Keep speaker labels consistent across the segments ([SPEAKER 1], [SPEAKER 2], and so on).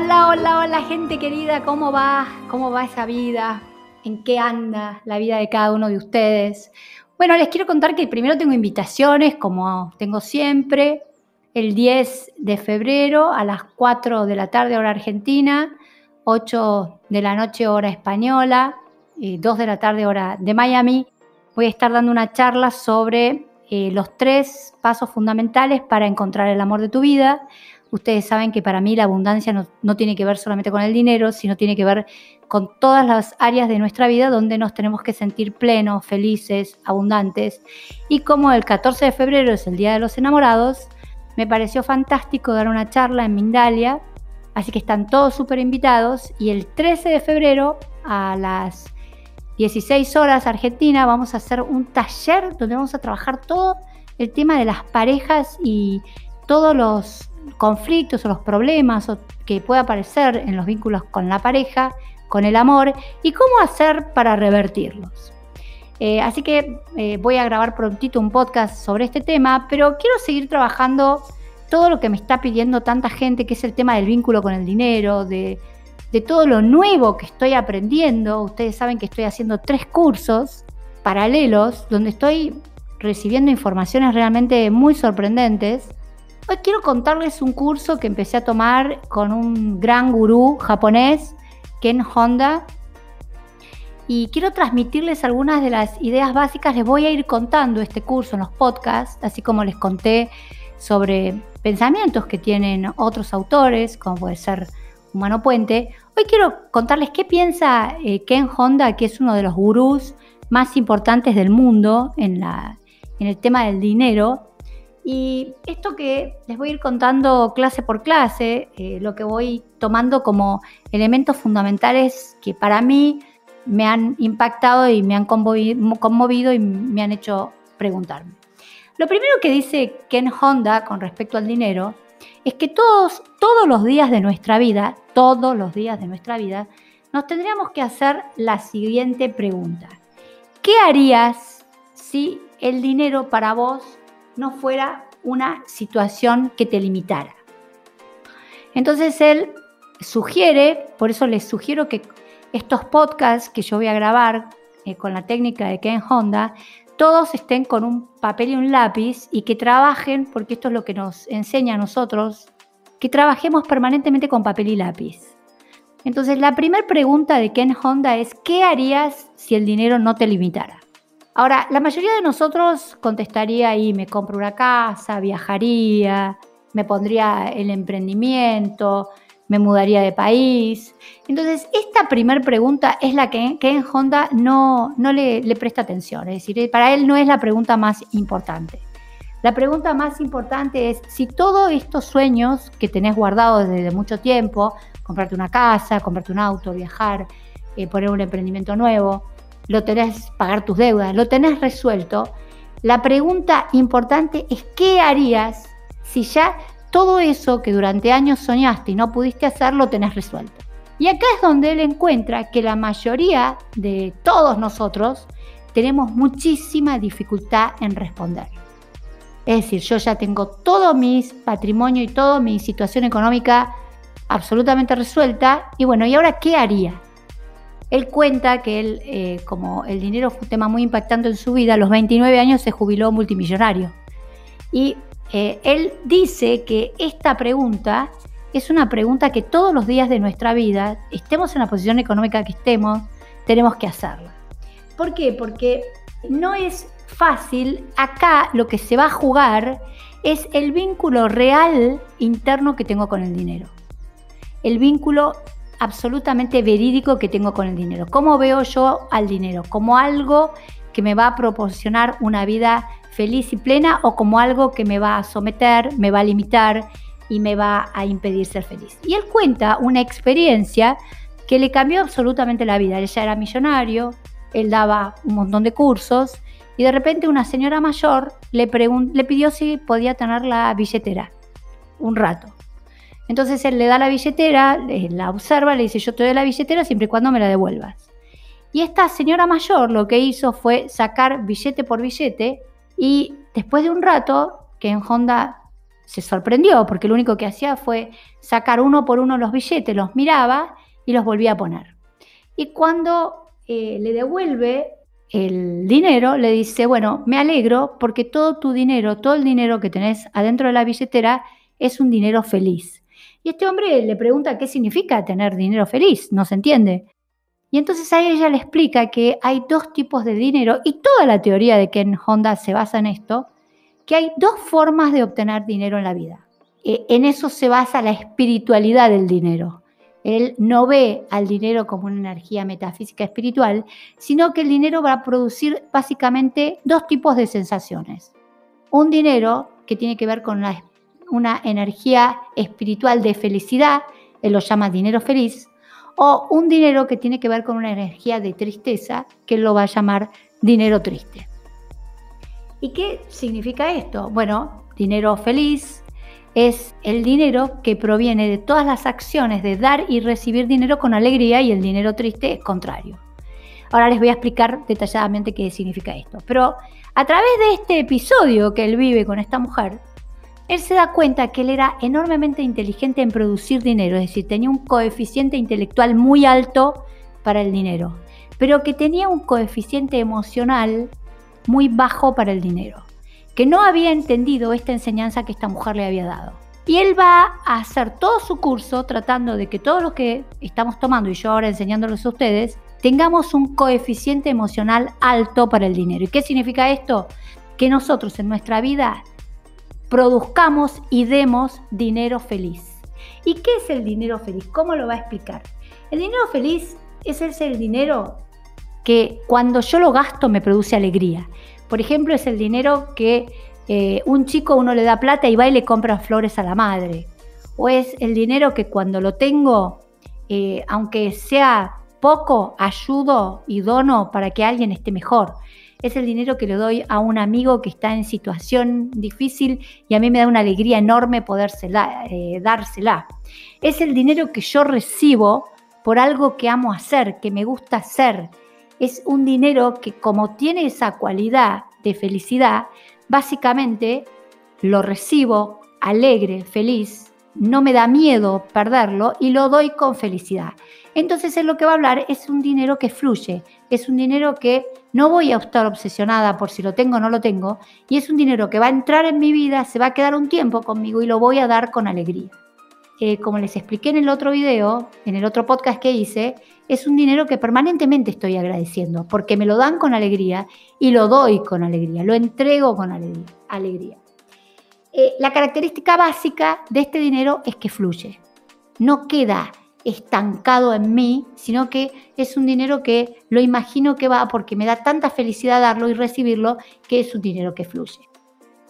[SPEAKER 1] Hola, hola, hola gente querida, ¿cómo va? ¿Cómo va esa vida? ¿En qué anda la vida de cada uno de ustedes? Bueno, les quiero contar que primero tengo invitaciones, como tengo siempre, el 10 de febrero a las 4 de la tarde hora argentina, 8 de la noche hora española, y 2 de la tarde hora de Miami. Voy a estar dando una charla sobre eh, los tres pasos fundamentales para encontrar el amor de tu vida. Ustedes saben que para mí la abundancia no, tiene que ver solamente con el dinero, sino tiene que ver con todas las áreas de nuestra vida donde nos tenemos que sentir plenos, felices, abundantes. Y como el 14 de febrero es el Día de los Enamorados, me pareció fantástico dar una charla en Mindalia, así que están todos súper invitados. Y el 13 de febrero a las 16 horas Argentina vamos a hacer un taller donde vamos a trabajar todo el tema de las parejas y todos los conflictos o los problemas que pueda aparecer en los vínculos con la pareja, con el amor y cómo hacer para revertirlos. Eh, así que eh, voy a grabar prontito un podcast sobre este tema, pero quiero seguir trabajando todo lo que me está pidiendo tanta gente, que es el tema del vínculo con el dinero, de, de todo lo nuevo que estoy aprendiendo. Ustedes saben que estoy haciendo tres cursos paralelos donde estoy recibiendo informaciones realmente muy sorprendentes Hoy quiero contarles un curso que empecé a tomar con un gran gurú japonés, Ken Honda, y quiero transmitirles algunas de las ideas básicas. Les voy a ir contando este curso en los podcasts, así como les conté sobre pensamientos que tienen otros autores, como puede ser Humano Puente. Hoy quiero contarles qué piensa eh, Ken Honda, que es uno de los gurús más importantes del mundo en, en el tema del dinero y esto que les voy a ir contando clase por clase, eh, lo que voy tomando como elementos fundamentales que para mí me han impactado y me han conmovido y me han hecho preguntarme. Lo primero que dice Ken Honda con respecto al dinero es que todos, todos los días de nuestra vida, todos los días de nuestra vida, nos tendríamos que hacer la siguiente pregunta. ¿Qué harías si el dinero para vos no fuera una situación que te limitara. Entonces él sugiere, por eso les sugiero que estos podcasts que yo voy a grabar eh, con la técnica de Ken Honda, todos estén con un papel y un lápiz y que trabajen, porque esto es lo que nos enseña a nosotros, que trabajemos permanentemente con papel y lápiz. Entonces la primera pregunta de Ken Honda es, ¿qué harías si el dinero no te limitara? Ahora, la mayoría de nosotros contestaría ahí, me compro una casa, viajaría, me pondría el emprendimiento, me mudaría de país. Entonces, esta primera pregunta es la que, en Honda no, no le, le, presta atención. Es decir, para él no es la pregunta más importante. La pregunta más importante es si todos estos sueños que tenés guardados desde mucho tiempo, comprarte una casa, comprarte un auto, viajar, eh, poner un emprendimiento nuevo, lo tenés, pagar tus deudas, lo tenés resuelto. La pregunta importante es qué harías si ya todo eso que durante años soñaste y no pudiste hacer lo tenés resuelto. Y acá es donde él encuentra que la mayoría de todos nosotros tenemos muchísima dificultad en responder. Es decir, yo ya tengo todo mi patrimonio y toda mi situación económica absolutamente resuelta y bueno, ¿y ahora qué haría? Él cuenta que él, eh, como el dinero fue un tema muy impactante en su vida, a los 29 años se jubiló multimillonario. Y eh, él dice que esta pregunta es una pregunta que todos los días de nuestra vida, estemos en la posición económica que estemos, tenemos que hacerla. ¿Por qué? Porque no es fácil. Acá lo que se va a jugar es el vínculo real interno que tengo con el dinero. El vínculo absolutamente verídico que tengo con el dinero. ¿Cómo veo yo al dinero? ¿Como algo que me va a proporcionar una vida feliz y plena o como algo que me va a someter, me va a limitar y me va a impedir ser feliz? Y él cuenta una experiencia que le cambió absolutamente la vida. Él ya era millonario, él daba un montón de cursos y de repente una señora mayor le, pidió si podía tener la billetera un rato. Entonces él le da la billetera, la observa, le dice, yo te doy la billetera siempre y cuando me la devuelvas. Y esta señora mayor lo que hizo fue sacar billete por billete y después de un rato, que en Honda se sorprendió porque lo único que hacía fue sacar uno por uno los billetes, los miraba y los volvía a poner. Y cuando eh, le devuelve el dinero, le dice, bueno, me alegro porque todo tu dinero, todo el dinero que tenés adentro de la billetera es un dinero feliz. Y este hombre le pregunta qué significa tener dinero feliz, no se entiende. Y entonces a ella le explica que hay dos tipos de dinero y toda la teoría de Ken Honda se basa en esto, que hay dos formas de obtener dinero en la vida. Eh, en eso se basa la espiritualidad del dinero. Él no ve al dinero como una energía metafísica espiritual, sino que el dinero va a producir básicamente dos tipos de sensaciones. Un dinero que tiene que ver con una energía espiritual de felicidad, él lo llama dinero feliz, o un dinero que tiene que ver con una energía de tristeza, que él lo va a llamar dinero triste. ¿Y qué significa esto? Bueno, dinero feliz, es el dinero que proviene de todas las acciones de dar y recibir dinero con alegría y el dinero triste es contrario. Ahora les voy a explicar detalladamente qué significa esto. Pero a través de este episodio que él vive con esta mujer, él se da cuenta que él era enormemente inteligente en producir dinero, es decir, tenía un coeficiente intelectual muy alto para el dinero, pero que tenía un coeficiente emocional muy bajo para el dinero que no había entendido esta enseñanza que esta mujer le había dado. Y él va a hacer todo su curso tratando de que todos los que estamos tomando, y yo ahora enseñándolos a ustedes, tengamos un coeficiente emocional alto para el dinero. ¿Y qué significa esto? Que nosotros en nuestra vida produzcamos y demos dinero feliz. ¿Y qué es el dinero feliz? ¿Cómo lo va a explicar? El dinero feliz es el dinero que cuando yo lo gasto me produce alegría. Por ejemplo, es el dinero que eh, un chico uno le da plata y va y le compra flores a la madre. O es el dinero que cuando lo tengo, eh, aunque sea poco, ayudo y dono para que alguien esté mejor. Es el dinero que le doy a un amigo que está en situación difícil y a mí me da una alegría enorme podérsela, eh, dársela. Es el dinero que yo recibo por algo que amo hacer, que me gusta hacer, es un dinero que como tiene esa cualidad de felicidad, básicamente lo recibo alegre, feliz, no me da miedo perderlo y lo doy con felicidad. Entonces es lo que va a hablar es un dinero que fluye, es un dinero que no voy a estar obsesionada por si lo tengo o no lo tengo, y es un dinero que va a entrar en mi vida, se va a quedar un tiempo conmigo y lo voy a dar con alegría. Eh, como les expliqué en el otro video, en el otro podcast que hice, es un dinero que permanentemente estoy agradeciendo, porque me lo dan con alegría y lo doy con alegría, lo entrego con alegría. Eh, la característica básica de este dinero es que fluye, no queda estancado en mí, sino que es un dinero que lo imagino que va porque me da tanta felicidad darlo y recibirlo que es un dinero que fluye.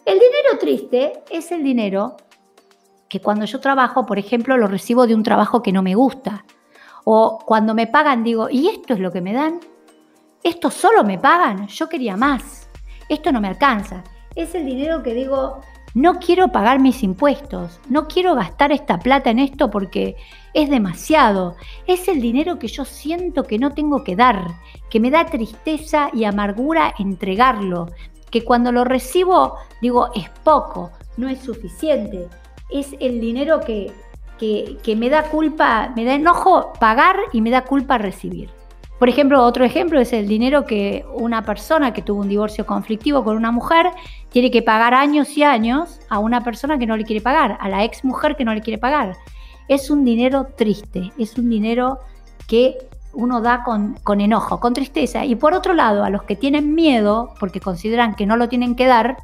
[SPEAKER 1] El dinero triste es el dinero que cuando yo trabajo, por ejemplo, lo recibo de un trabajo que no me gusta o cuando me pagan digo, ¿y esto es lo que me dan? ¿Esto solo me pagan? Yo quería más. Esto no me alcanza. Es el dinero que digo, no quiero pagar mis impuestos, no quiero gastar esta plata en esto porque es demasiado. Es el dinero que yo siento que no tengo que dar, que me da tristeza y amargura entregarlo, que cuando lo recibo digo, es poco, no es suficiente. Es el dinero que que, me da culpa, me da enojo pagar y me da culpa recibir. Por ejemplo, otro ejemplo es el dinero que una persona que tuvo un divorcio conflictivo con una mujer tiene que pagar años y años a una persona que no le quiere pagar, a la ex mujer que no le quiere pagar. Es un dinero triste, es un dinero que uno da con, con enojo, con tristeza. Y por otro lado, a los que tienen miedo, porque consideran que no lo tienen que dar,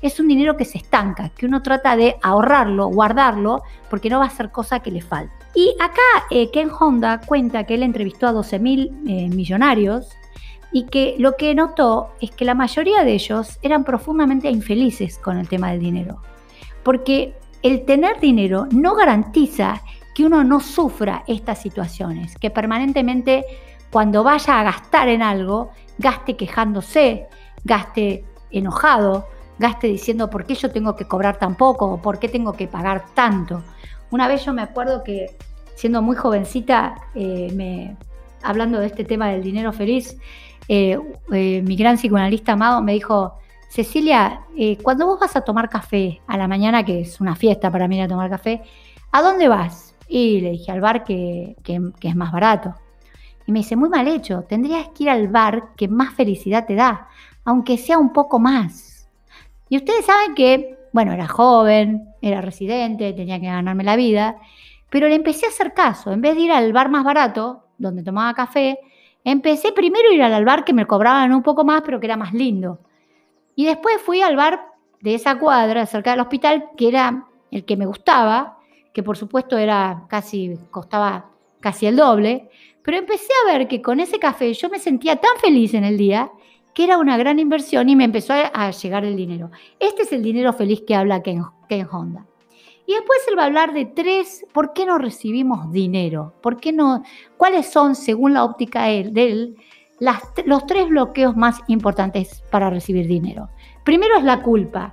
[SPEAKER 1] es un dinero que se estanca, que uno trata de ahorrarlo, guardarlo, porque no va a ser cosa que le falte. Y acá eh, Ken Honda cuenta que él entrevistó a 12 mil eh, millonarios y que lo que notó es que la mayoría de ellos eran profundamente infelices con el tema del dinero. Porque el tener dinero no garantiza que uno no sufra estas situaciones, que permanentemente cuando vaya a gastar en algo, gaste quejándose, gaste enojado, gaste diciendo por qué yo tengo que cobrar tan poco o por qué tengo que pagar tanto. Una vez yo me acuerdo que siendo muy jovencita, eh, hablando de este tema del dinero feliz, eh, eh, mi gran psicoanalista amado me dijo, Cecilia, cuando vos vas a tomar café a la mañana, que es una fiesta para mí ir a tomar café, ¿a dónde vas? Y le dije al bar que es más barato. Y me dice, muy mal hecho, tendrías que ir al bar que más felicidad te da, aunque sea un poco más. Y ustedes saben que, bueno, era joven, era residente, tenía que ganarme la vida, pero le empecé a hacer caso. En vez de ir al bar más barato, donde tomaba café, empecé primero a ir al bar que me cobraban un poco más, pero que era más lindo. Y después fui al bar de esa cuadra, cerca del hospital, que era el que me gustaba, que por supuesto era casi, costaba casi el doble, pero empecé a ver que con ese café yo me sentía tan feliz en el día que era una gran inversión y me empezó a, llegar el dinero. Este es el dinero feliz que habla Ken, Ken Honda. Y después él va a hablar de tres, ¿por qué no recibimos dinero? ¿Por qué no? ¿Cuáles son, según la óptica de él, los tres bloqueos más importantes para recibir dinero? Primero es la culpa.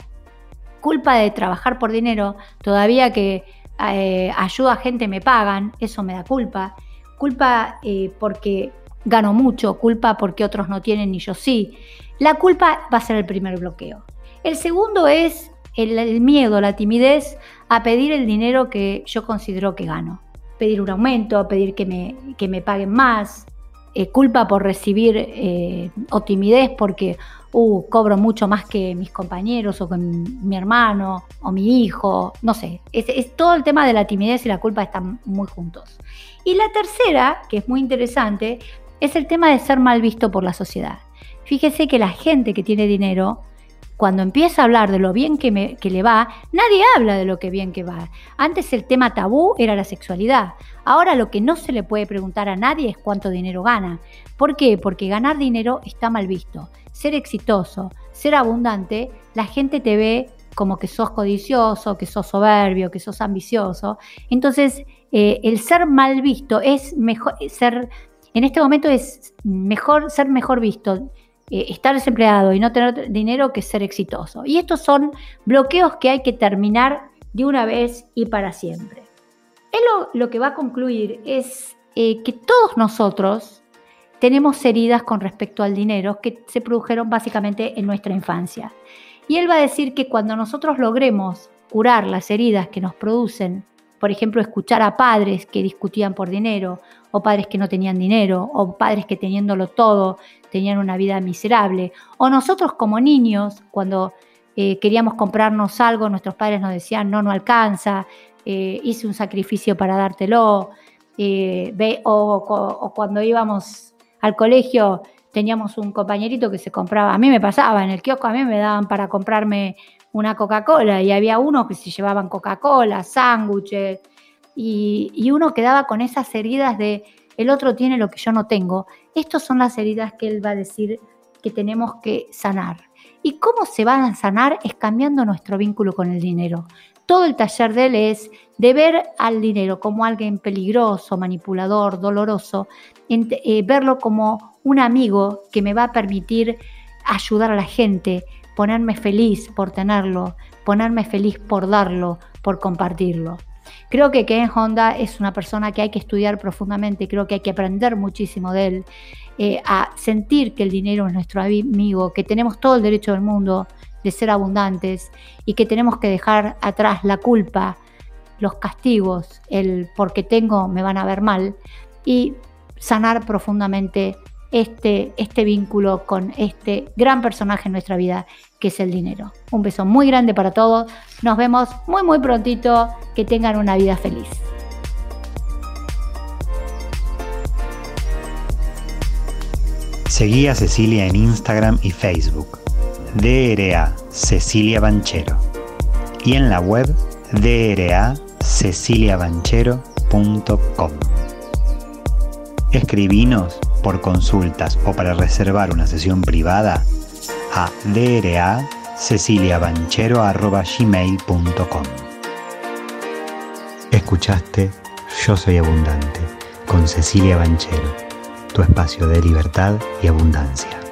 [SPEAKER 1] Culpa de trabajar por dinero, todavía que eh, ayuda a gente me pagan, eso me da culpa. Culpa eh, porque gano mucho, culpa porque otros no tienen y yo sí. La culpa va a ser el primer bloqueo. El segundo es el, miedo, la timidez a pedir el dinero que yo considero que gano. Pedir un aumento, pedir que me, que me paguen más, eh, culpa por recibir eh, o timidez porque uh, cobro mucho más que mis compañeros o con mi hermano o mi hijo, no sé, es, es, todo el tema de la timidez y la culpa están muy juntos. Y la tercera, que es muy interesante, es el tema de ser mal visto por la sociedad. Fíjese que la gente que tiene dinero, cuando empieza a hablar de lo bien que, me, le va, nadie habla de lo que bien que va. Antes el tema tabú era la sexualidad. Ahora lo que no se le puede preguntar a nadie es cuánto dinero gana. ¿Por qué? Porque ganar dinero está mal visto. Ser exitoso, ser abundante, la gente te ve como que sos codicioso, que sos soberbio, que sos ambicioso. Entonces, eh, el ser mal visto es mejor, ser en este momento es mejor ser mejor visto, eh, estar desempleado y no tener dinero que ser exitoso. Y estos son bloqueos que hay que terminar de una vez y para siempre. Él lo, que va a concluir es eh, que todos nosotros tenemos heridas con respecto al dinero que se produjeron básicamente en nuestra infancia. Y él va a decir que cuando nosotros logremos curar las heridas que nos producen por ejemplo, escuchar a padres que discutían por dinero, o padres que no tenían dinero, o padres que teniéndolo todo tenían una vida miserable, o nosotros como niños, cuando eh, queríamos comprarnos algo, nuestros padres nos decían, no, no alcanza, eh, hice un sacrificio para dártelo, eh, o, o cuando íbamos al colegio teníamos un compañerito que se compraba, a mí me pasaba, en el kiosco a mí me daban para comprarme una Coca-Cola y había uno que se llevaban Coca-Cola, sándwiches y, y, uno quedaba con esas heridas de el otro tiene lo que yo no tengo. Estas son las heridas que él va a decir que tenemos que sanar. ¿Y cómo se van a sanar? Es cambiando nuestro vínculo con el dinero. Todo el taller de él es de ver al dinero como alguien peligroso, manipulador, doloroso, eh, verlo como un amigo que me va a permitir ayudar a la gente, ponerme feliz por tenerlo, ponerme feliz por darlo, por compartirlo. Creo que Ken Honda es una persona que hay que estudiar profundamente, creo que hay que aprender muchísimo de él, eh, a sentir que el dinero es nuestro amigo, que tenemos todo el derecho del mundo de ser abundantes y que tenemos que dejar atrás la culpa, los castigos, el porque tengo me van a ver mal y sanar profundamente este, este vínculo con este gran personaje en nuestra vida que es el dinero. Un beso muy grande para todos. Nos vemos muy muy prontito. Que tengan una vida feliz.
[SPEAKER 2] Seguí a Cecilia en Instagram y Facebook. DRA Cecilia Banchero. Y en la web DRA ceciliabanchero.com. Escribinos por consultas o para reservar una sesión privada a draceciliabanchero.gmail.com Escuchaste Yo Soy Abundante con Cecilia Banchero, tu espacio de libertad y abundancia.